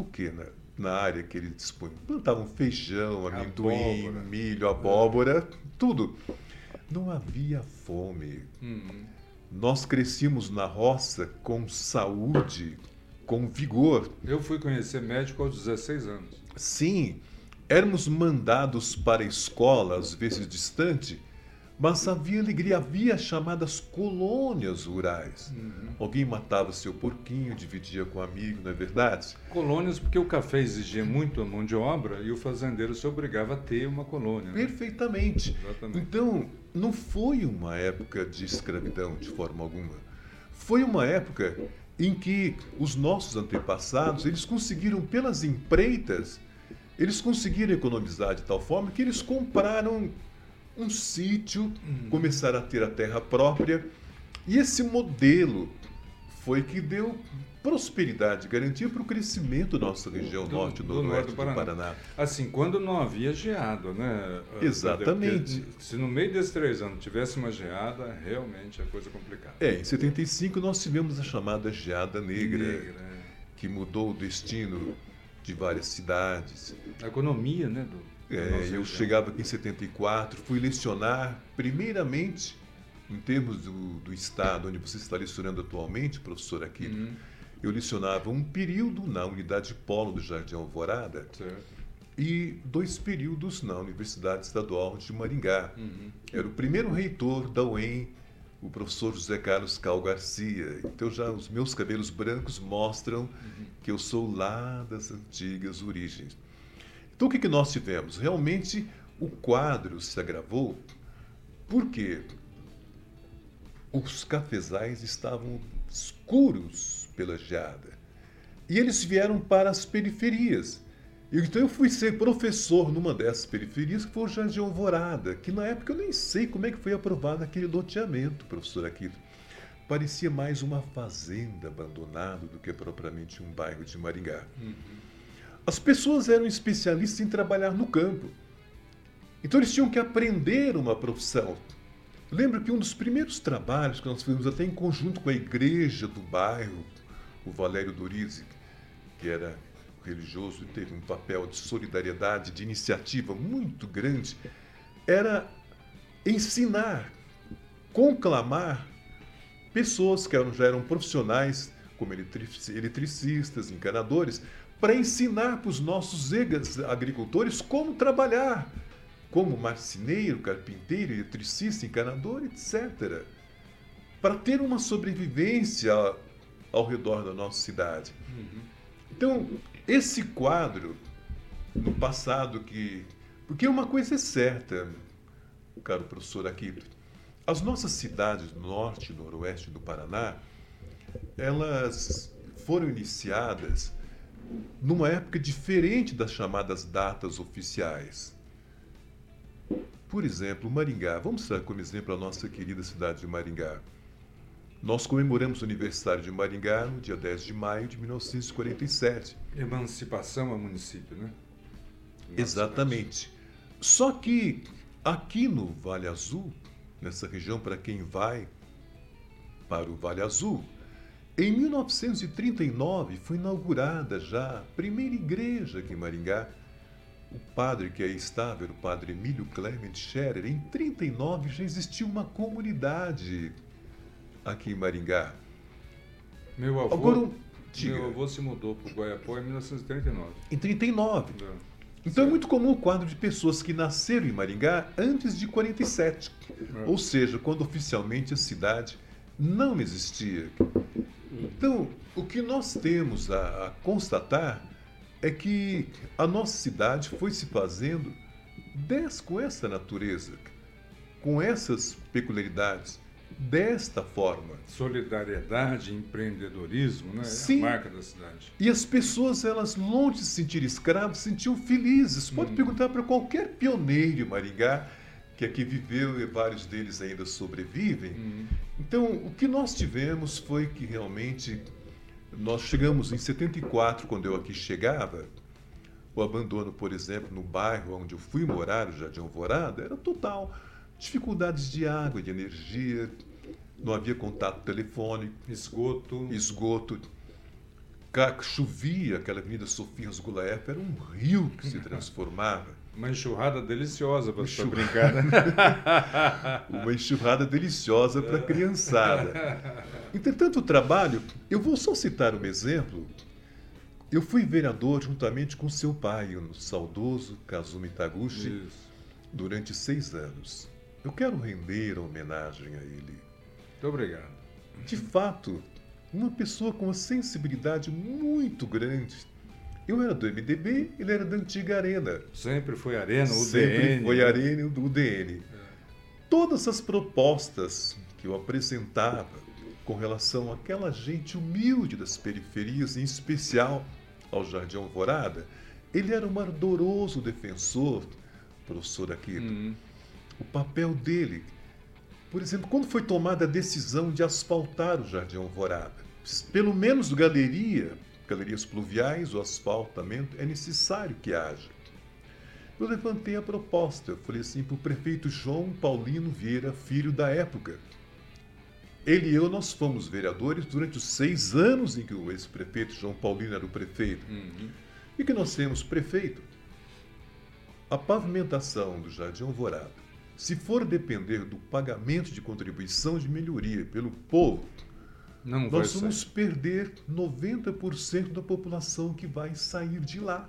o que na, na área que eles dispunham? Plantavam feijão, amendoim, Abóbora. milho, abóbora, tudo. Não havia fome. Uhum. Nós crescíamos na roça com saúde, com vigor. Eu fui conhecer médico aos 16 anos. Sim, éramos mandados para a escola, às vezes distante, mas havia alegria, havia as chamadas colônias rurais. Uhum. Alguém matava seu porquinho, dividia com um amigo, não é verdade? Colônias, porque o café exigia muito a mão de obra e o fazendeiro se obrigava a ter uma colônia. né? Perfeitamente. Exatamente. Então, não foi uma época de escravidão de forma alguma. Foi uma época em que os nossos antepassados, eles conseguiram pelas empreitas, eles conseguiram economizar de tal forma que eles compraram um sítio, começaram a ter a terra própria, e esse modelo foi que deu prosperidade, garantia para o crescimento da nossa região Do- norte e do noroeste norte do do Paraná. Paraná. Assim, quando não havia geada, né? Exatamente. Porque Se no meio desses três anos tivesse uma geada, realmente é coisa complicada. É, em 75 nós tivemos a chamada geada negra, Negra, é. que mudou o destino de várias cidades. A economia, né? Do, É, eu chegava aqui em 74, fui lecionar, primeiramente, em termos do, do estado onde você está lecionando atualmente, professor aqui, Uhum, eu lecionava um período na Unidade Polo do Jardim Alvorada certo. e dois períodos na Universidade Estadual de Maringá. Uhum. Era o primeiro reitor da UEM, o professor José Carlos Cal Garcia. Então já os meus cabelos brancos mostram que eu sou lá das antigas origens. Então o que, que nós tivemos? Realmente o quadro se agravou porque os cafezais estavam escuros pela geada. E eles vieram para as periferias. Então eu fui ser professor numa dessas periferias, que foi o Jardim Alvorada, que na época eu nem sei como é que foi aprovado aquele loteamento, professor Aquito. Parecia mais uma fazenda abandonada do que propriamente um bairro de Maringá. As pessoas eram especialistas em trabalhar no campo. Então eles tinham que aprender uma profissão. Lembro que um dos primeiros trabalhos que nós fizemos até em conjunto com a igreja do bairro, o Valério Dorizzi, que era religioso e teve um papel de solidariedade, de iniciativa muito grande, era ensinar, conclamar pessoas que já eram profissionais, como eletrici- eletricistas, encanadores, para ensinar para os nossos egas agricultores como trabalhar, como marceneiro, carpinteiro, eletricista, encanador, etc. Para ter uma sobrevivência ao redor da nossa cidade. Então, esse quadro, no passado que. Porque uma coisa é certa, caro professor Aquito, as nossas cidades do norte e noroeste do Paraná, elas foram iniciadas numa época diferente das chamadas datas oficiais. Por exemplo, Maringá. Vamos dar como exemplo a nossa querida cidade de Maringá. Nós comemoramos o aniversário de Maringá no dia 10 de maio de 1947. Emancipação a município, né? Exatamente. Só que aqui no Vale Azul, nessa região para quem vai para o Vale Azul, em 1939 foi inaugurada já a primeira igreja aqui em Maringá. O padre que aí estava era o padre Emílio Clement Scherer. Em 39 já existia uma comunidade aqui em Maringá. Meu avô, Agora, diga, meu avô se mudou para o Guaiapó em 1939. em 39. né? Então é muito comum o quadro de pessoas que nasceram em Maringá antes de 47. É. Ou seja, quando oficialmente a cidade não existia. Então, o que nós temos a, a constatar é que a nossa cidade foi se fazendo des, com essa natureza, com essas peculiaridades, desta forma. Solidariedade, empreendedorismo, né? Sim. É a marca da cidade. E as pessoas, elas longe de se sentir escravos, se sentiam felizes. Pode Hum. perguntar para qualquer pioneiro em Maringá, que aqui viveu e vários deles ainda sobrevivem. Hum. Então, o que nós tivemos foi que realmente nós chegamos em 74, quando eu aqui chegava, o abandono, por exemplo, no bairro onde eu fui morar, o Jardim Alvorada, era total. Dificuldades de água, de energia, não havia contato telefônico, Esgoto. esgoto. Chovia, aquela avenida Sofia Gulaef era um rio que se *laughs* transformava. Uma enxurrada deliciosa para Enxurrada. brincar, né? *laughs* Uma enxurrada deliciosa para a criançada. Entretanto, o trabalho, eu vou só citar um exemplo. Eu fui vereador juntamente com seu pai, o saudoso Kazumi Taguchi, Isso. durante seis anos. Eu quero render a homenagem a ele. Muito obrigado. De fato, uma pessoa com uma sensibilidade muito grande. Eu era do MDB, ele era da antiga Arena. Sempre foi Arena, UDN. Sempre foi a Arena do UDN. Todas as propostas que eu apresentava com relação àquela gente humilde das periferias, em especial ao Jardim Alvorada, ele era um ardoroso defensor, professor aqui, Hum. o papel dele. Por exemplo, quando foi tomada a decisão de asfaltar o Jardim Alvorada, pelo menos galeria, galerias pluviais, o asfaltamento é necessário que haja. Eu levantei a proposta, eu falei assim para o prefeito João Paulino Vieira, filho da época. Ele e eu, nós fomos vereadores durante os seis anos em que o ex-prefeito João Paulino era o prefeito. Uhum. E que nós temos prefeito. A pavimentação do Jardim Alvorada, se for depender do pagamento de contribuição de melhoria pelo povo, Não nós sair. vamos perder 90% da população que vai sair de lá.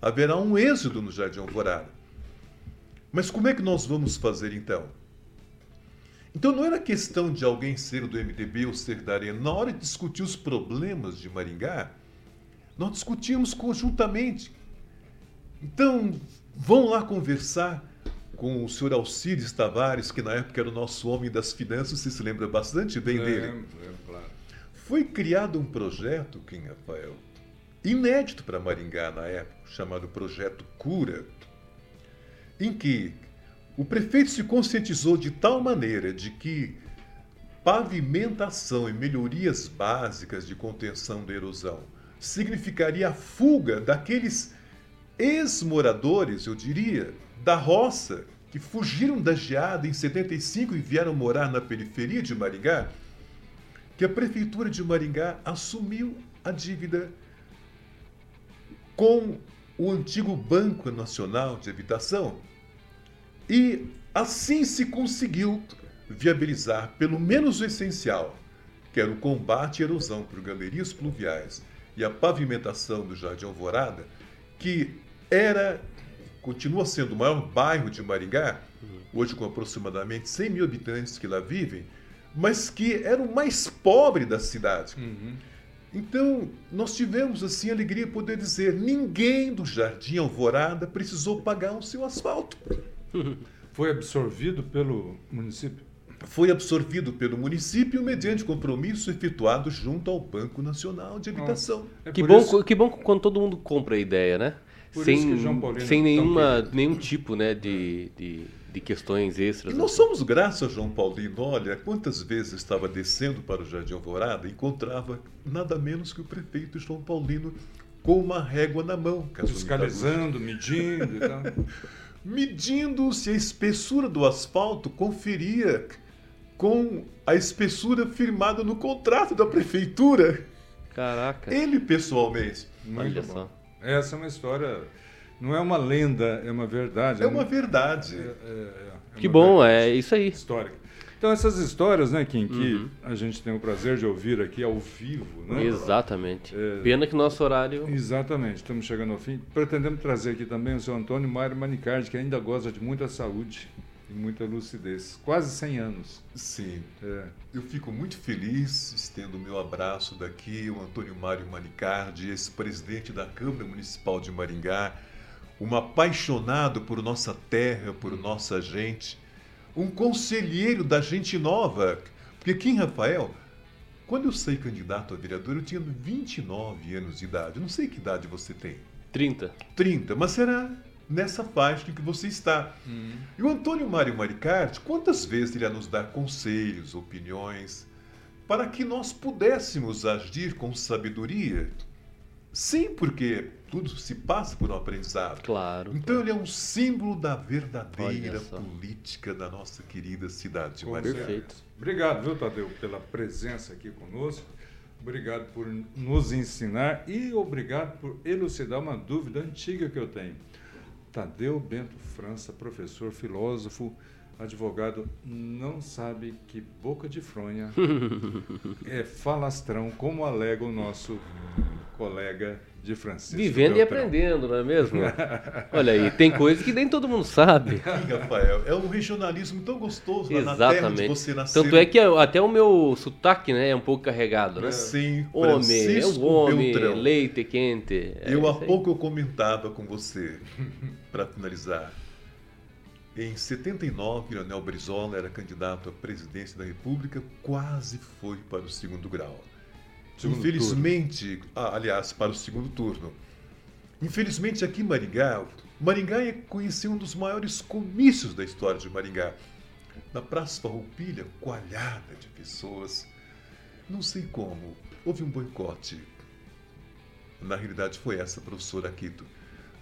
Haverá um êxodo no Jardim Alvorada. Mas como é que nós vamos fazer então? Então não era questão de alguém ser do MDB ou ser da Arena. Na hora de discutir os problemas de Maringá, nós discutimos conjuntamente. Então, vão lá conversar com o senhor Alcides Tavares, que na época era o nosso homem das finanças, você se lembra bastante bem dele. Lembro, lembro, claro. Foi criado um projeto, Kim Rafael, inédito para Maringá na época, chamado Projeto Cura, em que o prefeito se conscientizou de tal maneira de que pavimentação e melhorias básicas de contenção da erosão significaria a fuga daqueles ex-moradores, eu diria, da roça, que fugiram da geada em 75 e vieram morar na periferia de Maringá, que a prefeitura de Maringá assumiu a dívida com o antigo Banco Nacional de Habitação e assim se conseguiu viabilizar pelo menos o essencial, que era o combate à erosão por galerias pluviais e a pavimentação do Jardim Alvorada, que era, continua sendo o maior bairro de Maringá, hoje com aproximadamente 100 mil habitantes que lá vivem, mas que era o mais pobre da cidade. Uhum. Então, nós tivemos assim a alegria de poder dizer: ninguém do Jardim Alvorada precisou pagar o seu asfalto. *laughs* Foi absorvido pelo município? Foi absorvido pelo município mediante compromisso efetuado junto ao Banco Nacional de Habitação. É Que bom, isso- que bom quando todo mundo compra a ideia, né? Por sem isso que João Paulino sem é tão nenhuma, nenhum tipo né, de, de, de questões E extras. nós assim. somos graças a João Paulino. Olha, quantas vezes estava descendo para o Jardim Alvorada e encontrava nada menos que o prefeito João Paulino com uma régua na mão. Kazumi Fiscalizando, medindo e tal. *laughs* medindo se a espessura do asfalto conferia com a espessura firmada no contrato da prefeitura. Caraca, Ele pessoalmente. Olha só. Essa é uma história, não é uma lenda, é uma verdade. É uma um- verdade. é- é- é Que uma bom, verdade é isso aí. Histórica. Então essas histórias, né, Kim, que Uhum. a gente tem o prazer de ouvir aqui ao vivo, né? Exatamente. É. Pena que nosso horário. Exatamente, estamos chegando ao fim. Pretendemos trazer aqui também o seu Antônio Mário Manicardi, que ainda goza de muita saúde. E muita lucidez. Quase 100 anos. Sim. É. Eu fico muito feliz, estendo o meu abraço daqui, o Antônio Mário Manicardi, ex-presidente da Câmara Municipal de Maringá, um apaixonado por nossa terra, por nossa gente, um conselheiro da gente nova. Porque aqui em Rafael, quando eu saí candidato a vereador, eu tinha 29 anos de idade. Não sei que idade você tem. 30. 30, mas será nessa faixa em que você está. Uhum. E o Antônio Mário Maricardi, quantas vezes ele ia nos dar conselhos, opiniões, para que nós pudéssemos agir com sabedoria? Sim, porque tudo se passa por um aprendizado. Claro. Então ele é um símbolo da verdadeira política da nossa querida cidade de Maringá. Perfeito. Obrigado, viu, Tadeu, pela presença aqui conosco. Obrigado por nos ensinar e obrigado por elucidar uma dúvida antiga que eu tenho. Tadeu Bento França, professor, filósofo, advogado, não sabe que boca de fronha *laughs* é falastrão, como alega o nosso colega de Francisco. Vivendo e Beltrão. aprendendo, não é mesmo? *laughs* Olha aí, tem coisa que nem todo mundo sabe. Sim, Rafael, é um regionalismo tão gostoso lá na terra onde Exatamente. você nasceu. Tanto é que até o meu sotaque, né, é um pouco carregado, né? Sim, Homem, é o homem, Beltrão. leite quente. É Eu há pouco eu comentava com você, para finalizar. Em 79, Leonel Brizola era candidato à presidência da República, quase foi para o segundo grau. Segundo Infelizmente, ah, aliás, para o segundo turno. Infelizmente, aqui em Maringá, Maringá é conheceu um dos maiores comícios da história de Maringá. Na Praça Farroupilha, coalhada de pessoas. Não sei como, houve um boicote. Na realidade, foi essa, professora Quito.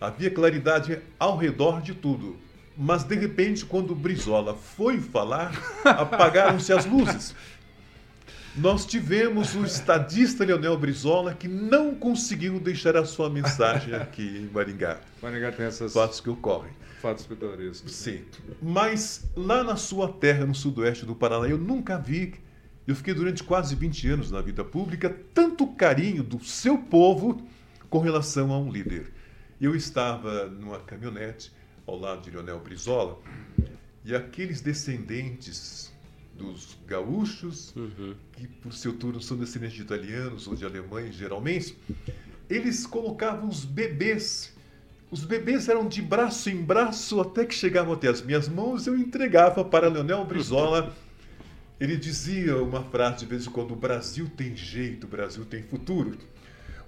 Havia claridade ao redor de tudo. Mas, de repente, quando o Brizola foi falar, apagaram-se as luzes. Nós tivemos o estadista Leonel Brizola que não conseguiu deixar a sua mensagem aqui em Maringá. Maringá tem essas Fatos que ocorrem. fatos pitorescos. Sim. Mas lá na sua terra, no sudoeste do Paraná, eu nunca vi. Eu fiquei durante quase 20 anos na vida pública, tanto carinho do seu povo com relação a um líder. Eu estava numa caminhonete ao lado de Leonel Brizola e aqueles descendentes dos gaúchos, Uhum. que por seu turno são descendentes de italianos ou de alemães, geralmente, eles colocavam os bebês. Os bebês eram de braço em braço até que chegavam até as minhas mãos, eu entregava para Leonel Brizola. *laughs* Ele dizia uma frase de vez em quando: o Brasil tem jeito, o Brasil tem futuro.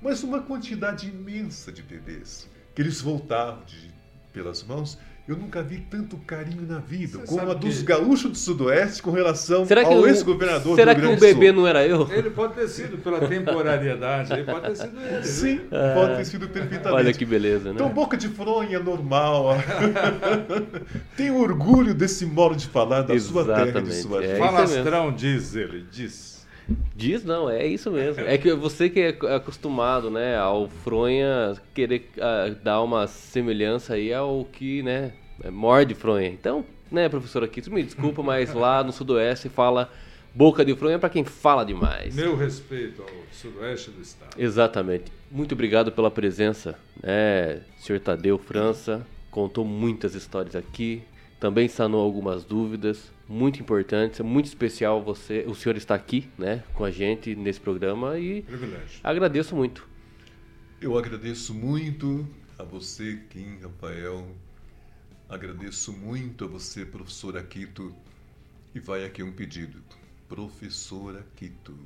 Mas uma quantidade imensa de bebês que eles voltavam de- pelas mãos. Eu nunca vi tanto carinho na vida, Você como a dos que- gaúchos do Sudoeste com relação Será que, ao ex-governador será do que Rio o Grande do bebê Sul. não era eu? Ele pode ter sido pela temporariedade, ele pode ter sido ele. Sim, pode ter sido perfeitamente. Olha que beleza, né? Então, boca de fronha normal. *laughs* Tenho orgulho desse modo de falar da sua terra e de Exatamente, sua é gente. Falastrão, diz ele, diz. Diz não, é isso mesmo. É que você que é acostumado, né, ao fronha querer ah, dar uma semelhança aí ao que, né, morde fronha. Então, né, professor aqui, me desculpa, mas lá no sudoeste fala boca de fronha para quem fala demais. Meu respeito ao sudoeste do estado. Exatamente. Muito obrigado pela presença, né, senhor Tadeu França. Contou muitas histórias aqui, também sanou algumas dúvidas, muito importantes, é muito especial você, o senhor estar aqui, né, com a gente nesse programa e Privilégio. agradeço muito. Eu agradeço muito a você, Kim, Rafael. Agradeço muito a você, professora Quito. E vai aqui um pedido. Professora Quito,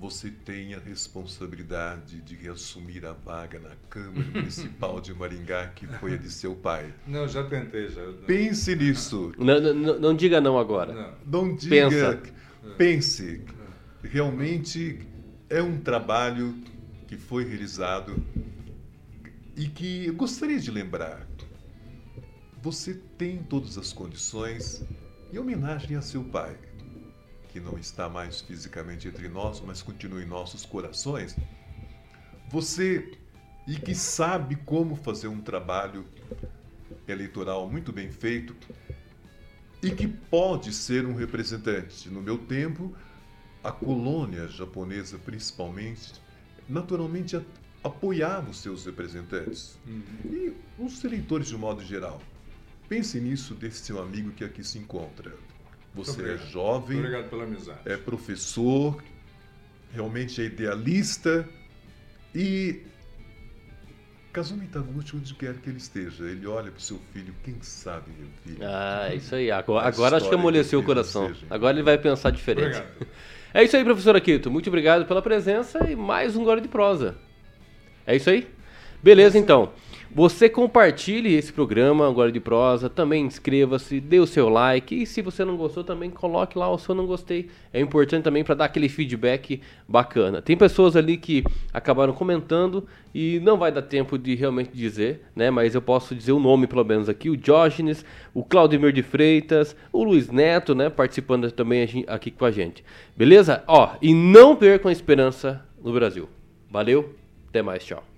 você tem a responsabilidade de assumir a vaga na Câmara *laughs* Municipal de Maringá, que foi a de seu pai. Não, já tentei, já. Pense nisso. Não, não, não diga não agora. Não. Não diga. Pensa. Pense. Realmente é um trabalho que foi realizado e que eu gostaria de lembrar. Você tem todas as condições, em homenagem a seu pai, que não está mais fisicamente entre nós, mas continua em nossos corações. Você e que sabe como fazer um trabalho eleitoral muito bem feito e que pode ser um representante. No meu tempo, a colônia japonesa, principalmente, naturalmente apoiava os seus representantes Uhum. e os eleitores de modo geral. Pense nisso desse seu amigo que aqui se encontra. Você é jovem, obrigado pela amizade. é professor, realmente é idealista e Kazumi Taguchi, onde quer que ele esteja, ele olha para o seu filho, quem sabe, meu filho. Ah, é isso aí. Agora, agora acho que amoleceu o coração. deseja. Agora ele vai pensar diferente. Obrigado. *laughs* É isso aí, professor Aquito. Muito obrigado pela presença e mais um Glória de Prosa. É isso aí? Beleza, então. Você compartilhe esse programa, Glória de Prosa, também inscreva-se, dê o seu like e se você não gostou também coloque lá o seu não gostei. É importante também para dar aquele feedback bacana. Tem pessoas ali que acabaram comentando e não vai dar tempo de realmente dizer, né? Mas eu posso dizer o nome pelo menos aqui, o Diógenes, o Claudemir de Freitas, o Luiz Neto, né, participando também aqui com a gente. Beleza? Ó, e não percam a esperança no Brasil. Valeu, até mais, tchau.